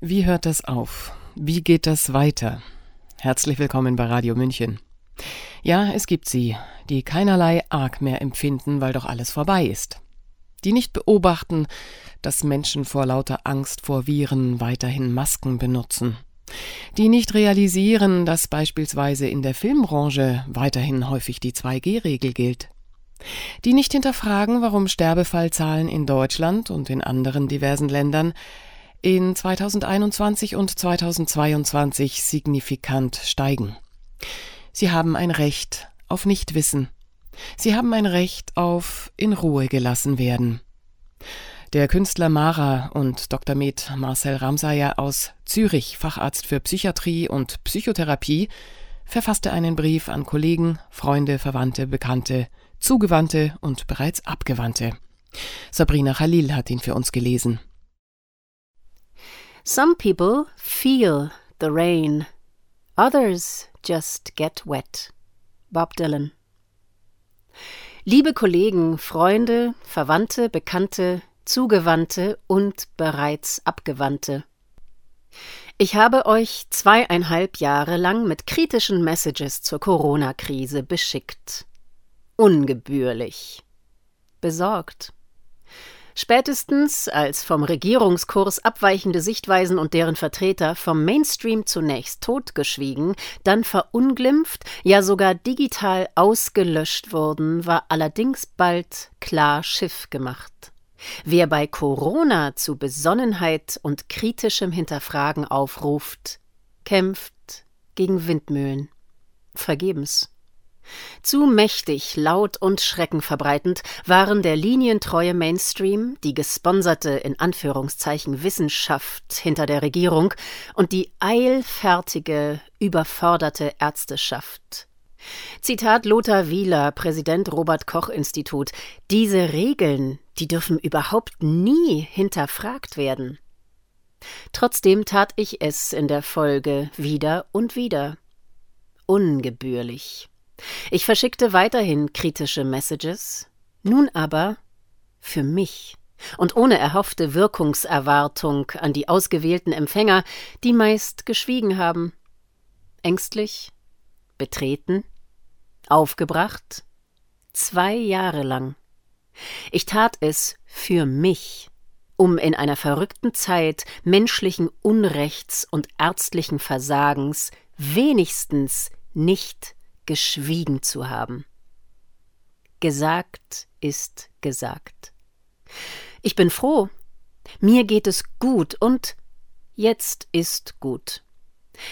Wie hört das auf? Wie geht das weiter? Herzlich willkommen bei Radio München. Ja, es gibt sie, die keinerlei Arg mehr empfinden, weil doch alles vorbei ist. Die nicht beobachten, dass Menschen vor lauter Angst vor Viren weiterhin Masken benutzen. Die nicht realisieren, dass beispielsweise in der Filmbranche weiterhin häufig die 2G-Regel gilt. Die nicht hinterfragen, warum Sterbefallzahlen in Deutschland und in anderen diversen Ländern in 2021 und 2022 signifikant steigen. Sie haben ein Recht auf Nichtwissen. Sie haben ein Recht auf in Ruhe gelassen werden. Der Künstler Mara und Dr. Med Marcel Ramsayer aus Zürich, Facharzt für Psychiatrie und Psychotherapie, verfasste einen Brief an Kollegen, Freunde, Verwandte, Bekannte, Zugewandte und bereits Abgewandte. Sabrina Khalil hat ihn für uns gelesen. Some people feel the rain, others just get wet. Bob Dylan. Liebe Kollegen, Freunde, Verwandte, Bekannte, Zugewandte und bereits Abgewandte. Ich habe euch zweieinhalb Jahre lang mit kritischen Messages zur Corona-Krise beschickt. Ungebührlich. Besorgt. Spätestens als vom Regierungskurs abweichende Sichtweisen und deren Vertreter vom Mainstream zunächst totgeschwiegen, dann verunglimpft, ja sogar digital ausgelöscht wurden, war allerdings bald klar Schiff gemacht. Wer bei Corona zu Besonnenheit und kritischem Hinterfragen aufruft, kämpft gegen Windmühlen. Vergebens. Zu mächtig, laut und schreckenverbreitend waren der linientreue Mainstream, die gesponserte in Anführungszeichen Wissenschaft hinter der Regierung und die eilfertige, überforderte Ärzteschaft. Zitat Lothar Wieler, Präsident Robert Koch Institut. Diese Regeln, die dürfen überhaupt nie hinterfragt werden. Trotzdem tat ich es in der Folge wieder und wieder. Ungebührlich. Ich verschickte weiterhin kritische Messages, nun aber für mich und ohne erhoffte Wirkungserwartung an die ausgewählten Empfänger, die meist geschwiegen haben. Ängstlich, betreten, aufgebracht, zwei Jahre lang. Ich tat es für mich, um in einer verrückten Zeit menschlichen Unrechts und ärztlichen Versagens wenigstens nicht geschwiegen zu haben. Gesagt ist gesagt. Ich bin froh. Mir geht es gut und jetzt ist gut.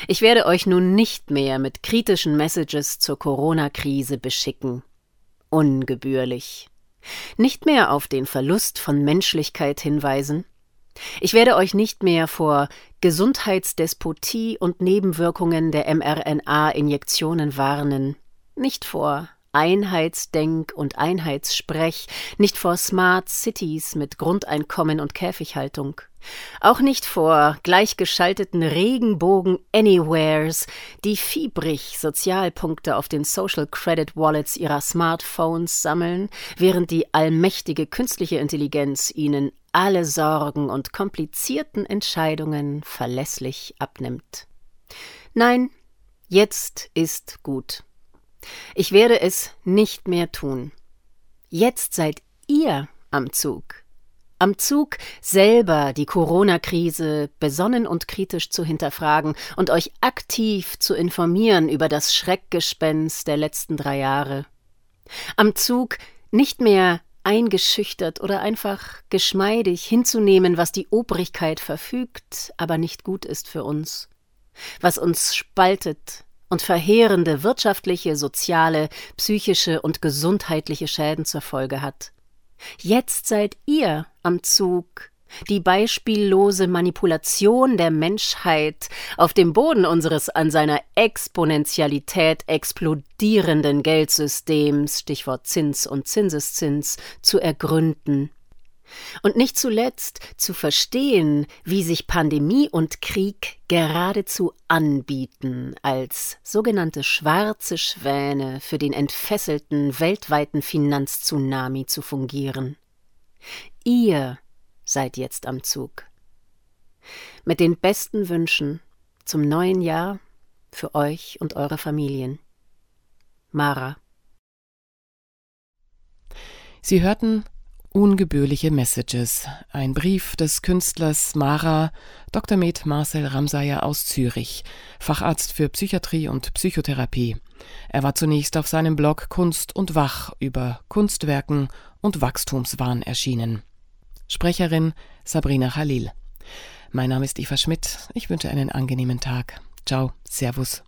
Ich werde euch nun nicht mehr mit kritischen Messages zur Corona-Krise beschicken. Ungebührlich. Nicht mehr auf den Verlust von Menschlichkeit hinweisen. Ich werde euch nicht mehr vor Gesundheitsdespotie und Nebenwirkungen der mRNA-Injektionen warnen, nicht vor Einheitsdenk und Einheitssprech, nicht vor Smart Cities mit Grundeinkommen und Käfighaltung, auch nicht vor gleichgeschalteten Regenbogen Anywheres, die fiebrig Sozialpunkte auf den Social Credit Wallets ihrer Smartphones sammeln, während die allmächtige künstliche Intelligenz ihnen alle Sorgen und komplizierten Entscheidungen verlässlich abnimmt. Nein, jetzt ist gut. Ich werde es nicht mehr tun. Jetzt seid ihr am Zug. Am Zug selber die Corona-Krise besonnen und kritisch zu hinterfragen und euch aktiv zu informieren über das Schreckgespenst der letzten drei Jahre. Am Zug nicht mehr eingeschüchtert oder einfach geschmeidig hinzunehmen, was die Obrigkeit verfügt, aber nicht gut ist für uns, was uns spaltet, und verheerende wirtschaftliche, soziale, psychische und gesundheitliche Schäden zur Folge hat. Jetzt seid ihr am Zug, die beispiellose Manipulation der Menschheit auf dem Boden unseres an seiner Exponentialität explodierenden Geldsystems, Stichwort Zins und Zinseszins, zu ergründen und nicht zuletzt zu verstehen, wie sich Pandemie und Krieg geradezu anbieten, als sogenannte schwarze Schwäne für den entfesselten weltweiten Finanztsunami zu fungieren. Ihr seid jetzt am Zug. Mit den besten Wünschen zum neuen Jahr für euch und eure Familien. Mara. Sie hörten Ungebührliche Messages, ein Brief des Künstlers Mara, Dr. Med Marcel Ramsayer aus Zürich, Facharzt für Psychiatrie und Psychotherapie. Er war zunächst auf seinem Blog Kunst und Wach über Kunstwerken und Wachstumswahn erschienen. Sprecherin Sabrina Khalil. Mein Name ist Eva Schmidt. Ich wünsche einen angenehmen Tag. Ciao, Servus.